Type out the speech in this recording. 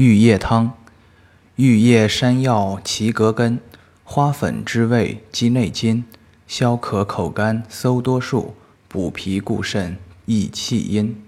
玉叶汤，玉叶山药齐葛根，花粉之味鸡内金，消渴口干，搜多数，补脾固肾，益气阴。